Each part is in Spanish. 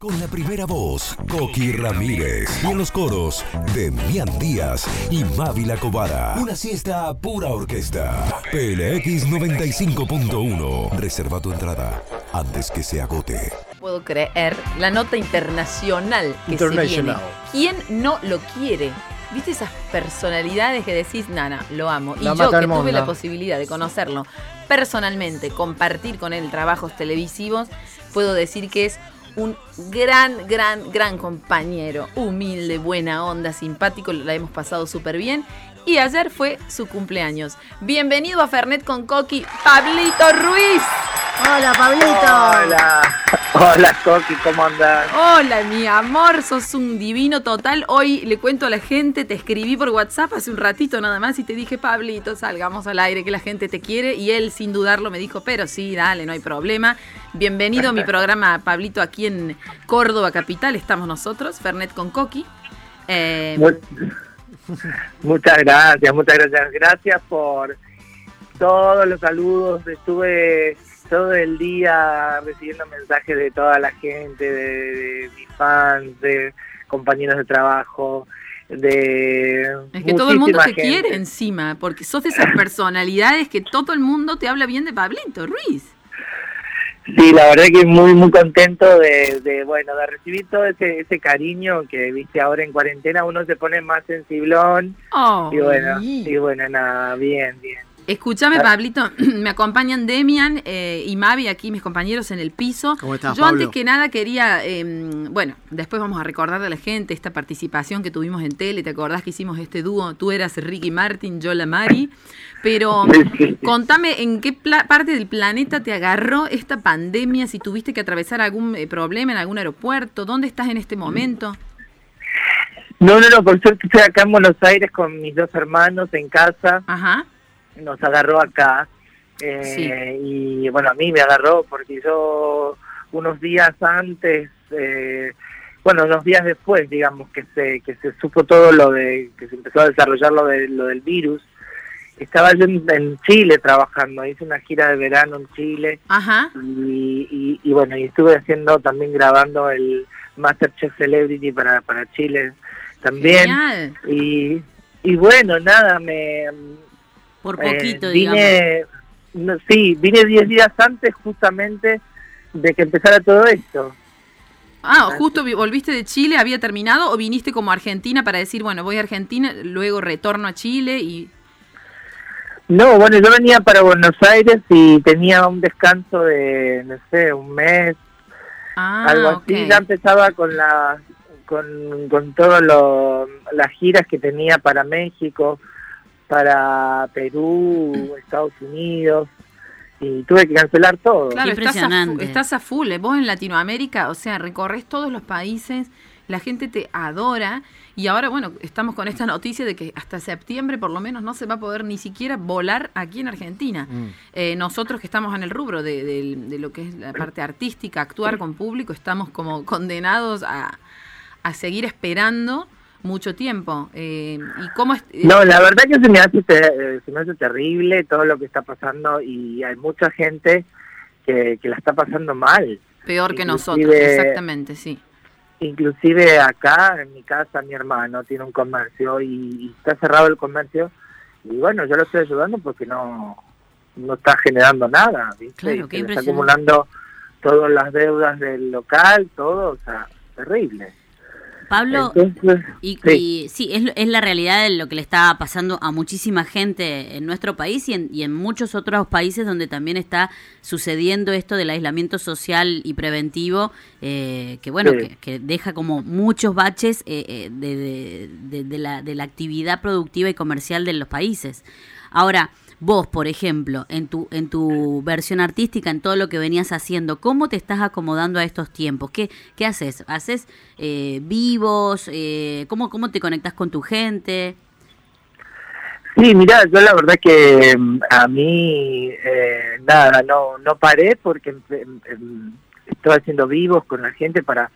Con la primera voz, Coqui Ramírez. Y en los coros, Demian Díaz y Mávila Cobara. Una siesta a pura orquesta. PLX 95.1. Reserva tu entrada antes que se agote. puedo creer la nota internacional que se viene. ¿Quién no lo quiere? ¿Viste esas personalidades que decís, Nana, lo amo? Y La yo que tuve la posibilidad de conocerlo personalmente, compartir con él trabajos televisivos, puedo decir que es un gran, gran, gran compañero, humilde, buena onda, simpático, la hemos pasado súper bien. Y ayer fue su cumpleaños. Bienvenido a Fernet con Coqui, Pablito Ruiz. Hola, Pablito. Hola, hola Coqui, ¿cómo andás? Hola, mi amor, sos un divino total. Hoy le cuento a la gente, te escribí por WhatsApp hace un ratito nada más y te dije, Pablito, salgamos al aire, que la gente te quiere. Y él, sin dudarlo, me dijo, pero sí, dale, no hay problema. Bienvenido a mi programa, Pablito, aquí en Córdoba Capital. Estamos nosotros, Fernet con Coqui. Eh, Mu- muchas gracias, muchas gracias. Gracias por todos los saludos. Estuve todo el día recibiendo mensajes de toda la gente, de, de mis fans, de compañeros de trabajo, de... es que todo el mundo te gente. quiere encima, porque sos de esas personalidades que todo el mundo te habla bien de Pablito Ruiz. Sí, la verdad que muy muy contento de, de, bueno de recibir todo ese ese cariño que viste ahora en cuarentena uno se pone más sensiblón. Oh, y bueno y bueno nada bien bien Escúchame, Ah. Pablito, me acompañan Demian eh, y Mavi, aquí mis compañeros en el piso. ¿Cómo estás, Yo Pablo? antes que nada quería, eh, bueno, después vamos a recordar a la gente esta participación que tuvimos en tele, ¿te acordás que hicimos este dúo? Tú eras Ricky Martin, yo la Mari, pero contame en qué pla- parte del planeta te agarró esta pandemia, si tuviste que atravesar algún eh, problema en algún aeropuerto, ¿dónde estás en este momento? no no no por suerte estoy acá en Buenos Aires con mis dos hermanos en casa Ajá, nos agarró acá eh, y bueno a mí me agarró porque yo unos días antes eh, bueno unos días después digamos que se que se supo todo lo de que se empezó a desarrollar lo de lo del virus estaba yo en, en Chile trabajando hice una gira de verano en Chile ajá, y, y, y bueno y estuve haciendo también grabando el Masterchef Celebrity para para Chile también. Genial. y y bueno nada me Por eh, poquito, digamos. vine, sí, vine 10 días antes justamente de que empezara todo esto. Ah, justo vi- volviste de Chile, había terminado o viniste como a Argentina para decir, bueno, voy a Argentina, luego retorno a Chile y No, bueno, yo venía para Buenos Aires y tenía un descanso de, no sé, un mes, ah, algo así. Ya empezaba con la con, con todas las giras que tenía para México, para Perú, Estados Unidos, y tuve que cancelar todo. Claro, estás a, estás a full. eh. Vos en Latinoamérica, o sea, recorres todos los países, la gente te adora. Y ahora, bueno, estamos con esta noticia de que hasta septiembre por lo menos no se va a poder ni siquiera volar aquí en Argentina. Mm. Eh, nosotros que estamos en el rubro de, de- de lo que es la parte artística, actuar con público, estamos como condenados a, a seguir esperando mucho tiempo. Eh, ¿Y cómo es? eh, No, la verdad que se me hace eh, se me hace terrible todo lo que está pasando y hay mucha gente que, que la está pasando mal. Peor que nosotros, exactamente, sí. Inclusive acá en mi casa mi hermano tiene un comercio y, y está cerrado el comercio y bueno, yo lo estoy ayudando porque no no está generando nada, ¿viste? Claro, qué está acumulando todas las deudas del local, todo, o sea, terrible. Pablo, Entonces, y, sí. y sí, es, es la realidad de lo que le está pasando a muchísima gente en nuestro país y en, y en muchos otros países donde también está sucediendo esto del aislamiento social y preventivo, eh, que bueno, Sí. que, que deja como muchos baches eh, eh, de- de- de la, de la actividad productiva y comercial de los países. Ahora, vos, por ejemplo, en tu, en tu versión artística, en todo lo que venías haciendo, ¿cómo te estás acomodando a estos tiempos? ¿Qué, qué haces? ¿Haces eh, vivos? Eh, ¿cómo, ¿Cómo te conectas con tu gente? Sí, mira, yo la verdad que mm, a mí eh, nada, no no paré porque empe- em- em, estoy haciendo vivos con la gente para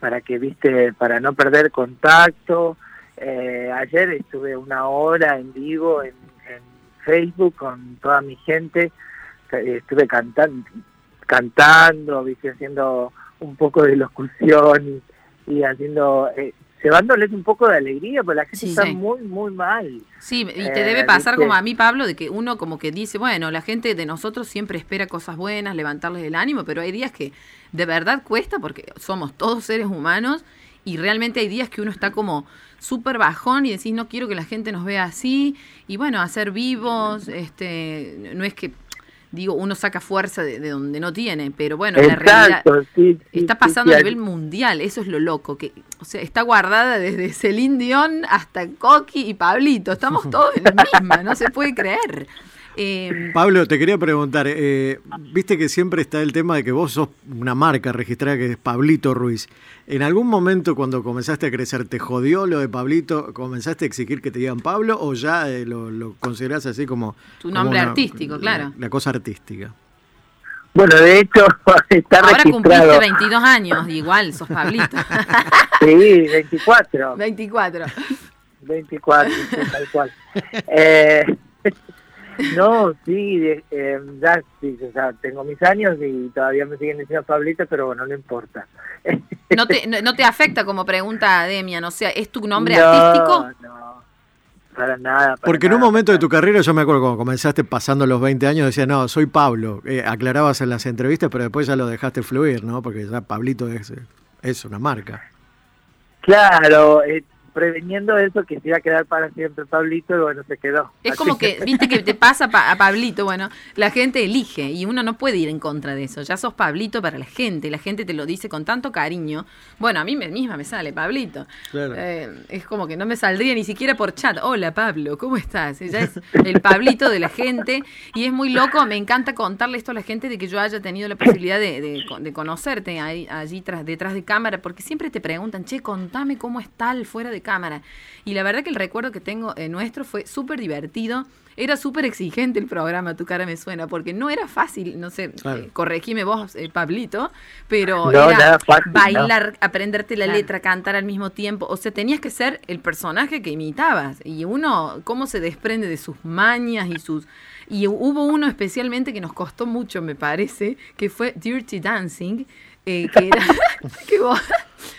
para que viste para no perder contacto. Eh, ayer estuve una hora en vivo en Facebook con toda mi gente, estuve cantando cantando, viste haciendo un poco de locución y, y haciendo, eh, llevándoles un poco de alegría, porque la gente Sí, está sí. muy, muy mal. Sí, y te Eh, debe pasar ¿viste? como a mí, Pablo, de que uno como que dice, bueno, la gente de nosotros siempre espera cosas buenas, levantarles el ánimo, pero hay días que de verdad cuesta porque somos todos seres humanos y realmente hay días que uno está como súper bajón y decís, no quiero que la gente nos vea así y bueno, hacer vivos, este, no es que, digo, uno saca fuerza de, de donde no tiene, pero bueno, la realidad... Exacto, sí, sí, Está pasando sí, a nivel mundial, eso es lo loco, que o sea, está guardada desde Celine Dion hasta Coqui y Pablito, estamos todos en la misma, no se puede creer. Eh, Pablo, te quería preguntar, eh, viste que siempre está el tema de que vos sos una marca registrada que es Pablito Ruiz. ¿En algún momento cuando comenzaste a crecer te jodió lo de Pablito? ¿Comenzaste a exigir que te digan Pablo o ya eh, lo, lo considerás así como... Tu como nombre artístico, claro. La, cosa artística. Bueno, de hecho, está ahora cumpliste registrado. 22 años, igual, sos Pablito. Sí, 24. 24. 24, sí, tal cual. Eh, no, sí, de- eh, ya sí, o sea, tengo mis años y todavía me siguen diciendo Pablito, pero bueno, no importa. ¿No te, no, no te afecta como pregunta Demian? O sea, ¿es tu nombre No, artístico? No, para nada. para Porque en un momento de tu carrera, yo me acuerdo cuando comenzaste pasando los 20 años, decías, no, soy Pablo. Eh, aclarabas en las entrevistas, pero después ya lo dejaste fluir, ¿no? Porque ya Pablito es, es una marca. Claro, eh, preveniendo eso que se iba a quedar para siempre Pablito, y bueno, se quedó. Es Así como que, viste que te pasa pa- a Pablito, bueno, la gente elige y uno no puede ir en contra de eso. Ya sos Pablito para la gente, la gente te lo dice con tanto cariño. Bueno, a mí misma me sale Pablito. Claro. Eh, es como que no me saldría ni siquiera por chat. Hola Pablo, ¿cómo estás? Ya es el Pablito de la gente y es muy loco. Me encanta contarle esto a la gente de que yo haya tenido la posibilidad de, de- de conocerte ahí, allí tras, detrás de cámara, porque siempre te preguntan, che, contame cómo es tal fuera de cámara. Y la verdad que el recuerdo que tengo eh, nuestro fue súper divertido. Era súper exigente el programa, tu cara me suena, porque no era fácil, no sé, Claro. eh, corregime vos, eh, Pablito, pero No, era no. bailar, aprenderte la Claro. letra, cantar al mismo tiempo. O sea, tenías que ser el personaje que imitabas. Y uno, cómo se desprende de sus mañas y sus... Y hubo uno especialmente que nos costó mucho, me parece, que fue Dirty Dancing, eh, que era que vos,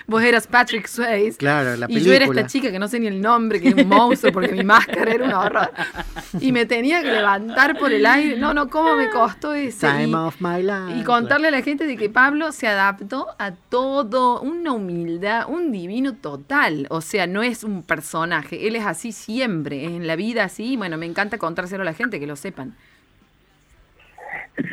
vos eras Patrick Swayze. Claro, la y yo era esta chica que no sé ni el nombre, que era un monstruo, porque mi máscara era un horror. Y me tenía que levantar por el aire. No, no, cómo me costó eso. Time Y- of my life. y contarle a la gente de que Pablo se adaptó a todo, una humildad, un divino total. O sea, no es un personaje, él es así siempre, es en la vida así. Bueno, me encanta contárselo a la gente, que lo sepan.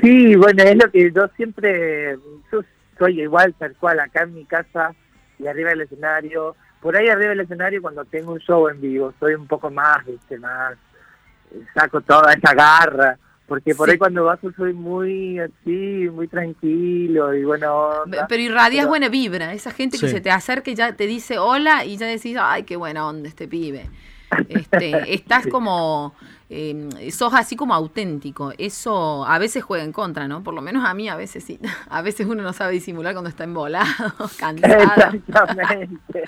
Sí, bueno, es lo que yo siempre, yo soy igual, tal cual, acá en mi casa y arriba del escenario. Por ahí arriba del escenario, cuando tengo un show en vivo, soy un poco más, viste, más, eh, saco toda esa garra. Porque por Sí. ahí cuando bajo soy muy así, muy tranquilo y bueno. Pero irradias Pero- buena vibra, esa gente que se te acerca y ya te dice hola y ya decís, ay, qué buena onda este pibe. Este, estás como, eh, sos así como auténtico. Eso a veces juega en contra, ¿no? Por lo menos a mí a veces sí. A veces uno no sabe disimular cuando está embolado, cansado. Exactamente.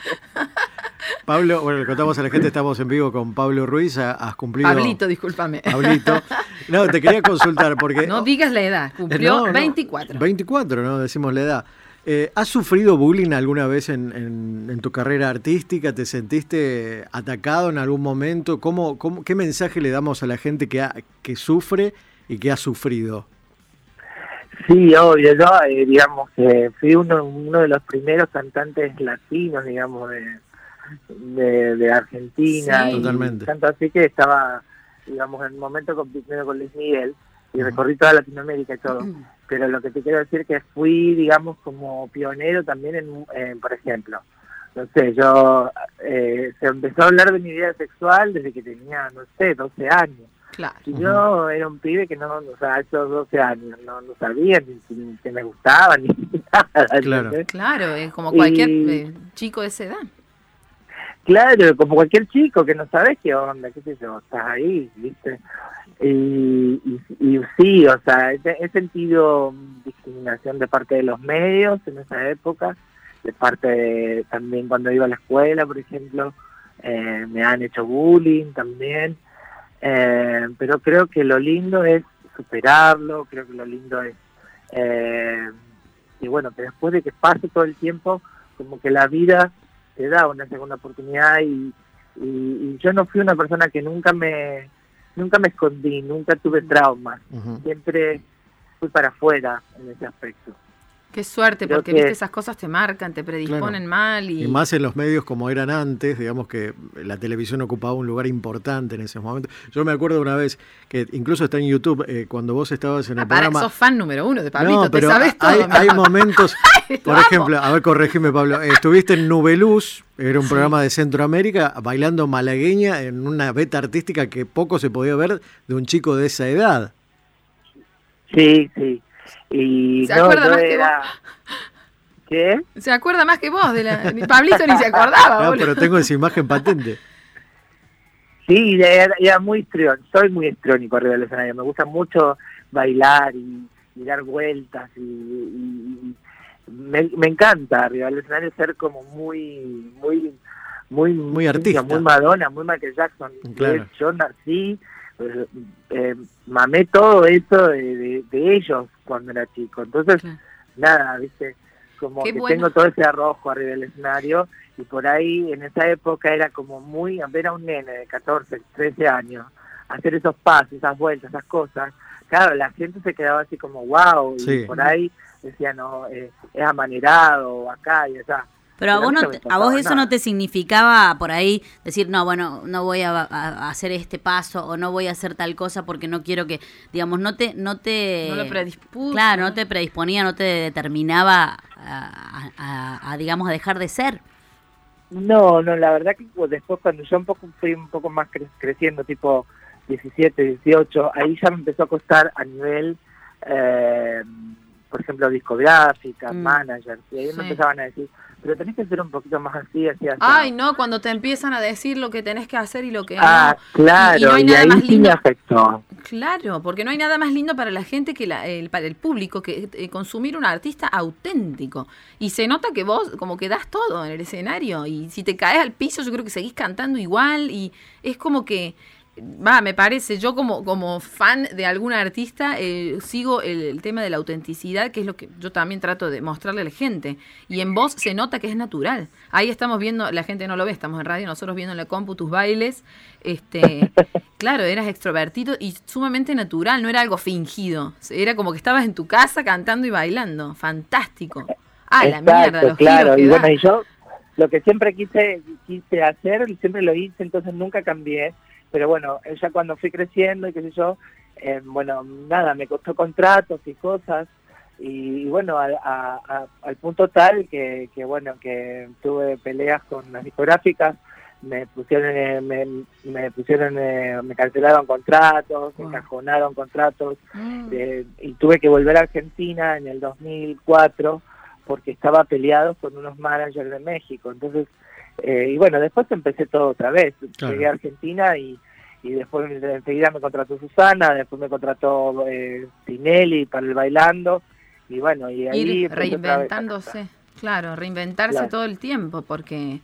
Pablo, bueno, le contamos a la gente, estamos en vivo con Pablo Ruiz, ha- has cumplido... Pablito, discúlpame. Pablito. No, te quería consultar porque... No digas la edad, cumplió No, no, 24. 24, ¿no? Decimos la edad. Eh, ¿Has sufrido bullying alguna vez en, en- en tu carrera artística? ¿Te sentiste atacado en algún momento? ¿Cómo, cómo, ¿Qué mensaje le damos a la gente que, ha- que sufre y que ha sufrido? Sí, obvio, yo, eh, digamos, que fui uno, uno de los primeros cantantes latinos, digamos, de, de, de Argentina. Sí. y Totalmente. Tanto así que estaba, digamos, en un momento con, primero con Luis Miguel y recorrí toda Latinoamérica y todo. Pero lo que te quiero decir que fui, digamos, como pionero también en, en, por ejemplo, no sé, yo, eh, se empezó a hablar de mi vida sexual desde que tenía, no sé, 12 años. Claro. Y yo era un pibe que no, o sea, esos 12 años no, no sabía ni, ni que me gustaba ni nada. Claro. Claro, es como cualquier Y- eh, chico de esa edad. Claro, como cualquier chico que no sabes qué onda, qué sé yo, estás ahí, ¿viste? Y, y, y sí, o sea, he, sentido discriminación de parte de los medios en esa época, de parte también cuando iba a la escuela, por ejemplo, eh, me han hecho bullying también, eh, pero creo que lo lindo es superarlo, creo que lo lindo es, eh, y bueno, que después de que pase todo el tiempo, como que la vida te da una segunda oportunidad y, y, yo no fui una persona que nunca me nunca me escondí, nunca tuve traumas, siempre fui para afuera en ese aspecto. Qué suerte, porque viste esas cosas te marcan, te predisponen mal. Y... más en los medios como eran antes, digamos que la televisión ocupaba un lugar importante en ese momento. Yo me acuerdo una vez que incluso está en YouTube, eh, cuando vos estabas en el ah, programa. sos fan número uno de Pablito, te sabes todo. Hay, momentos, por ejemplo, a ver, corregime Pablo, estuviste en Nubeluz, era un programa de Centroamérica, bailando malagueña en una beta artística que poco se podía ver de un chico de esa edad. Sí, sí. Y ¿Se acuerda más que vos? ¿Qué? Se acuerda más que vos. De la... Pablito ni se acordaba. No, pero tengo esa imagen patente. Sí, era, muy histriónico. Soy muy histriónico arriba del escenario. Me gusta mucho bailar y, dar vueltas. Y, me, encanta arriba del escenario ser como muy, muy, muy, muy artista. Muy Madonna, muy Michael Jackson. Yo nací pues, eh, mamé todo eso de, ellos cuando era chico. Entonces, nada, viste, como que tengo todo ese arrojo arriba del escenario y por ahí en esa época era como muy, ver a un nene de 14, 13 años, hacer esos pasos, esas vueltas, esas cosas. Claro, la gente se quedaba así como wow, y por ahí decía, no, eh, es amanerado, acá y allá. Pero a vos, no a vos eso no te significaba por ahí decir, no, bueno, no voy a, hacer este paso o no voy a hacer tal cosa porque no quiero que, digamos, no te... No, te, no Claro, no te predisponía, no te determinaba a, digamos, a dejar de ser. No, no, la verdad que después cuando yo un poco fui un poco más creciendo, tipo 17, 18, ahí ya me empezó a costar a nivel... Eh, por ejemplo, discográficas, mm. managers, y ahí me empezaban a decir, pero tenés que ser un poquito más así, así, así. Ay, no, cuando te empiezan a decir lo que tenés que hacer y lo que ah, claro, y, no hay nada ahí más lindo. afectó. Claro, porque no hay nada más lindo para la gente que el, para el público que eh, consumir un artista auténtico. Y se nota que vos como que das todo en el escenario y si te caes al piso yo creo que seguís cantando igual y es como que va, me parece, yo como, como fan de algún artista, eh, sigo el, tema de la autenticidad, que es lo que yo también trato de mostrarle a la gente. Y en voz se nota que es natural. Ahí estamos viendo, la gente no lo ve, estamos en radio, nosotros viendo en la compu tus bailes. Este, claro, eras extrovertido y sumamente natural, no era algo fingido. Era como que estabas en tu casa cantando y bailando. Fantástico. Ah, la mierda, los claro, y bueno, y yo lo que siempre quise quise hacer, siempre lo hice, entonces nunca cambié pero bueno, ya cuando fui creciendo y qué sé yo, eh, bueno, nada, me costó contratos y cosas, y, bueno, al punto tal que, que, bueno, que tuve peleas con las discográficas, me pusieron, eh, me, me, pusieron, eh, me cancelaron contratos, me cajonaron contratos, mm. y tuve que volver a Argentina en el 2004 porque estaba peleado con unos managers de México, entonces eh, y bueno, después empecé todo otra vez. Llegué a Argentina y, y después enseguida me contrató Susana, después me contrató eh, Tinelli para el bailando. Y bueno, y ahí. reinventándose. Claro, reinventarse todo el tiempo, porque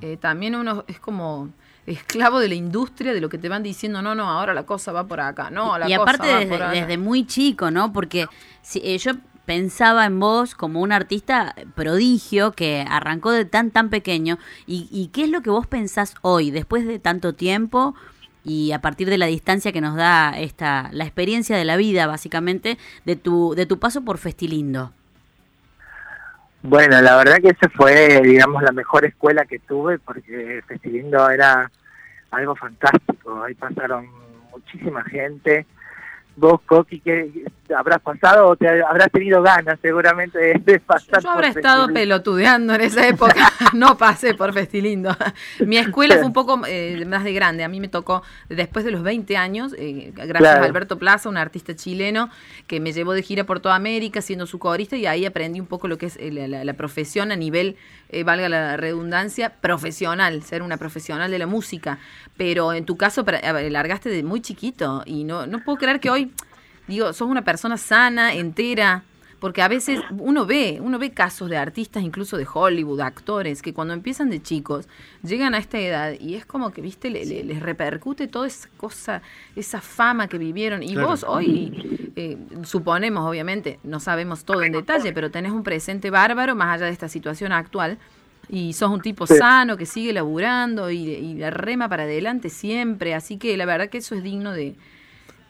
eh, también uno es como esclavo de la industria, de lo que te van diciendo, no, no, ahora la cosa va por acá, no, la y aparte desde, muy chico, ¿no? Porque si, eh, yo pensaba en vos como un artista prodigio que arrancó de tan, tan pequeño. ¿Y, qué es lo que vos pensás hoy, después de tanto tiempo y a partir de la distancia que nos da esta, la experiencia de la vida, básicamente, de tu, de tu paso por Festilindo? Bueno, la verdad que esa fue, digamos, la mejor escuela que tuve porque Festilindo era algo fantástico. Ahí pasaron muchísima gente vos, Coqui, que habrás pasado o te habrás tenido ganas seguramente de, pasar. Yo habré estado pelotudeando en esa época, no pasé por Festilindo. Mi escuela fue un poco eh, más de grande, a mí me tocó después de los 20 años, eh, gracias a Alberto Plaza, un artista chileno que me llevó de gira por toda América siendo su corista y ahí aprendí un poco lo que es eh, la, profesión a nivel, valga la redundancia, profesional, ser una profesional de la música. Pero en tu caso, largaste de muy chiquito y no, no puedo creer que hoy digo, sos una persona sana, entera, porque a veces uno ve, uno ve casos de artistas, incluso de Hollywood, actores, que cuando empiezan de chicos, llegan a esta edad y es como que, viste, le- le- les repercute toda esa cosa, esa fama que vivieron. Y Claro. vos hoy, eh, suponemos, obviamente, no sabemos todo en detalle, pero tenés un presente bárbaro más allá de esta situación actual. Y sos un tipo Sí. sano que sigue laburando y, y la rema para adelante siempre. Así que la verdad que eso es digno de,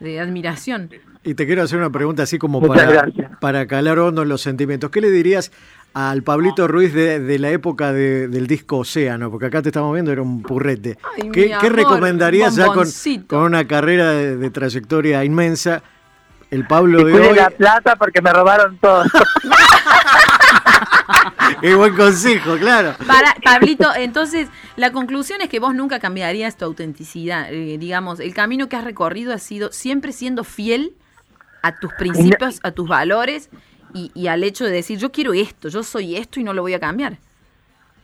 de admiración. Y te quiero hacer una pregunta así como para, para calar hondo en los sentimientos. ¿Qué le dirías al Pablito Ruiz de, de la época de- del disco Océano? Porque acá te estamos viendo, era un purrete. Ay, ¿Qué, mi qué amor, recomendarías ya con, una carrera de, de trayectoria inmensa? El Pablo Y de hoy. la plata porque me robaron todo. Qué buen consejo, claro. Para, Pablito, entonces la conclusión es que vos nunca cambiarías tu autenticidad. eh, digamos, el camino que has recorrido ha sido siempre siendo fiel a tus principios, a tus valores y, y al hecho de decir, yo quiero esto, yo soy esto y no lo voy a cambiar.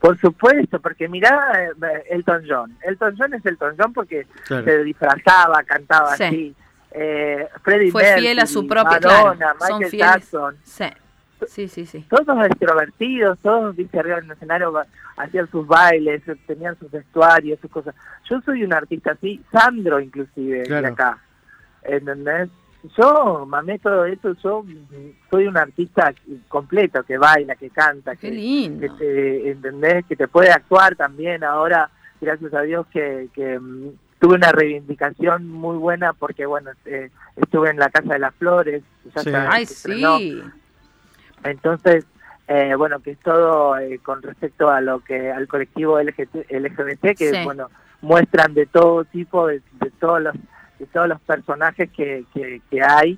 Por supuesto, porque mirá eh, Elton John. Elton John es Elton John porque Claro. se disfrazaba, cantaba Sí. así. Eh, Freddie Fue fiel a su propia, Madonna, claro, son Michael fieles. Jackson. Sí, sí, sí. sí. Todos extrovertidos, todos, viste, arriba del escenario ba- hacían sus bailes, tenían sus vestuarios, sus cosas. Yo soy un artista así, Sandro inclusive, Claro. de acá. ¿Entendés? Yo mamé todo eso, yo soy un artista completo, que baila, que canta, Qué que, lindo. que te, ¿entendés? Que te puede actuar también. Ahora, gracias a Dios que, que mm, tuve una reivindicación muy buena porque, bueno, eh, estuve en la Casa de las Flores. ya Sí. está, Ay, sí. Entonces, eh, bueno, que es todo eh, con respecto a lo que al colectivo LGT, LGBT, que, Sí. bueno, muestran de todo tipo, de, de todos los de todos los personajes que, que, que hay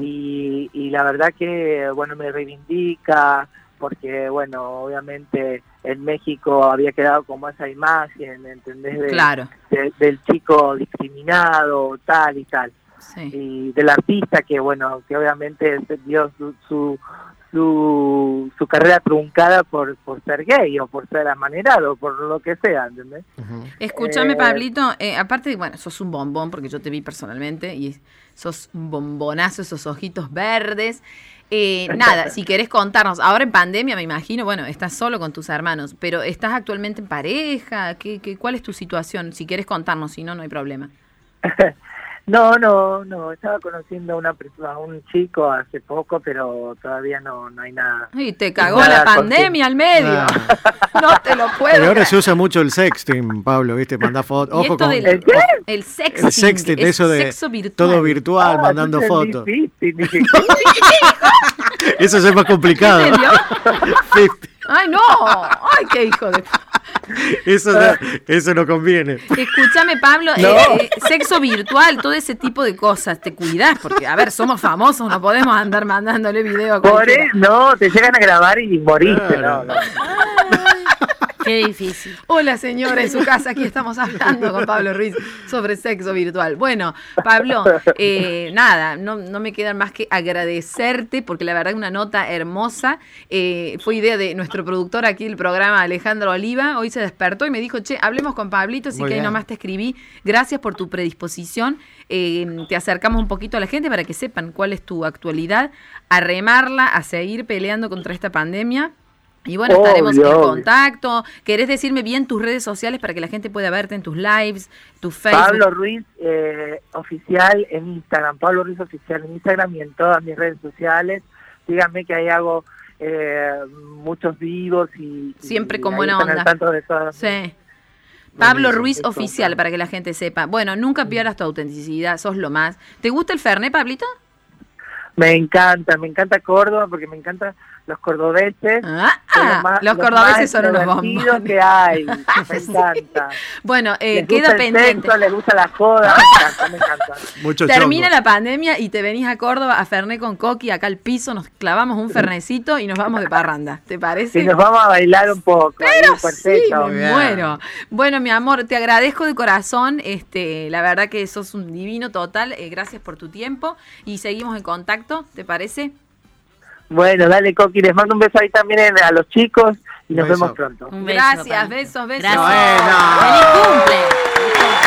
y, y la verdad que bueno me reivindica porque bueno obviamente en México había quedado como esa imagen ¿entendés? De- Claro. de- del chico discriminado tal y tal Sí. y del artista que bueno que obviamente dio su su, su, su carrera truncada por, por ser gay o por ser amanerado por lo que sea ¿entendés? Escúchame, Eh, Pablito, eh, aparte, bueno, sos un bombón porque yo te vi personalmente y sos un bombonazo, esos ojitos verdes. Eh, nada, si querés contarnos, ahora en pandemia me imagino, bueno, estás solo con tus hermanos, pero ¿estás actualmente en pareja? ¿Qué, qué, cuál es tu situación? Si querés contarnos, si no, no hay problema. No, no, no, estaba conociendo a, una, persona- a un chico hace poco, pero todavía no, no hay nada. Y te cagó Nada, la pandemia al medio. Ah. no te lo puedo. Pero ahora se usa mucho el sexting, Pablo, ¿viste? Manda fotos. Y Ojo esto con del- ¿El qué? el sexting, el sexting, es eso de sexo virtual. todo virtual, Ah, mandando fotos. Eso es más complicado. ¿En serio? Ay, no. Ay, qué hijo de... Eso, no- eso no conviene. Escúchame, Pablo, eh, No. eh, sexo virtual, todo ese tipo de cosas, te cuidás, porque, a ver, somos famosos, no podemos andar mandándole video a Por no, te llegan a grabar y moriste, Claro. no, no. Qué difícil. Hola, señora, en su casa, aquí estamos hablando con Pablo Ruiz sobre sexo virtual. Bueno, Pablo, eh, nada, no, no me queda más que agradecerte, porque la verdad una nota hermosa. Eh, fue idea de nuestro productor aquí del programa, Alejandro Oliva. Hoy se despertó y me dijo, che, hablemos con Pablito, así Muy que ahí nomás te escribí. Gracias por tu predisposición. Eh, te acercamos un poquito a la gente para que sepan cuál es tu actualidad, a remarla, a seguir peleando contra esta pandemia. Y bueno, Obvio, estaremos en obvio. contacto. ¿Querés decirme bien tus redes sociales para que la gente pueda verte en tus lives, tu Facebook? Pablo Ruiz eh, oficial en Instagram, Pablo Ruiz oficial en Instagram y en todas mis redes sociales. Díganme que ahí hago eh, muchos vivos y Siempre y con ahí buena están al onda. tanto de todas. Sí. Pablo. Ruiz oficial, para que la gente sepa. Bueno, nunca pierdas tu autenticidad, sos lo más. ¿Te gusta el Fernet, Pablito? Me encanta, me encanta Córdoba porque me encantan los cordobeses. Ah, son los más- los los cordobeses más son unos bombones. que hay. Me encanta. Bueno, eh, les queda gusta el pendiente. sexo, les gusta la joda, me encanta, me encanta. Mucho Termina chongo. la pandemia y te venís a Córdoba a Fernet con Coqui, acá al piso, nos clavamos un fernecito y nos vamos de parranda. ¿Te parece? Y nos vamos a bailar un poco. Pero ahí, sí, me muero. Bueno, mi amor, te agradezco de corazón. Este, la verdad que sos un divino total. eh, gracias por tu tiempo y seguimos en contacto. ¿Te parece? Bueno, dale, Coqui, les mando un beso ahí también a los chicos y nos Beso. vemos pronto. Un beso, Gracias, besos, besos. Gracias. Bueno. ¡Feliz cumple!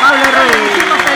Pablo Ruiz, feliz cumple.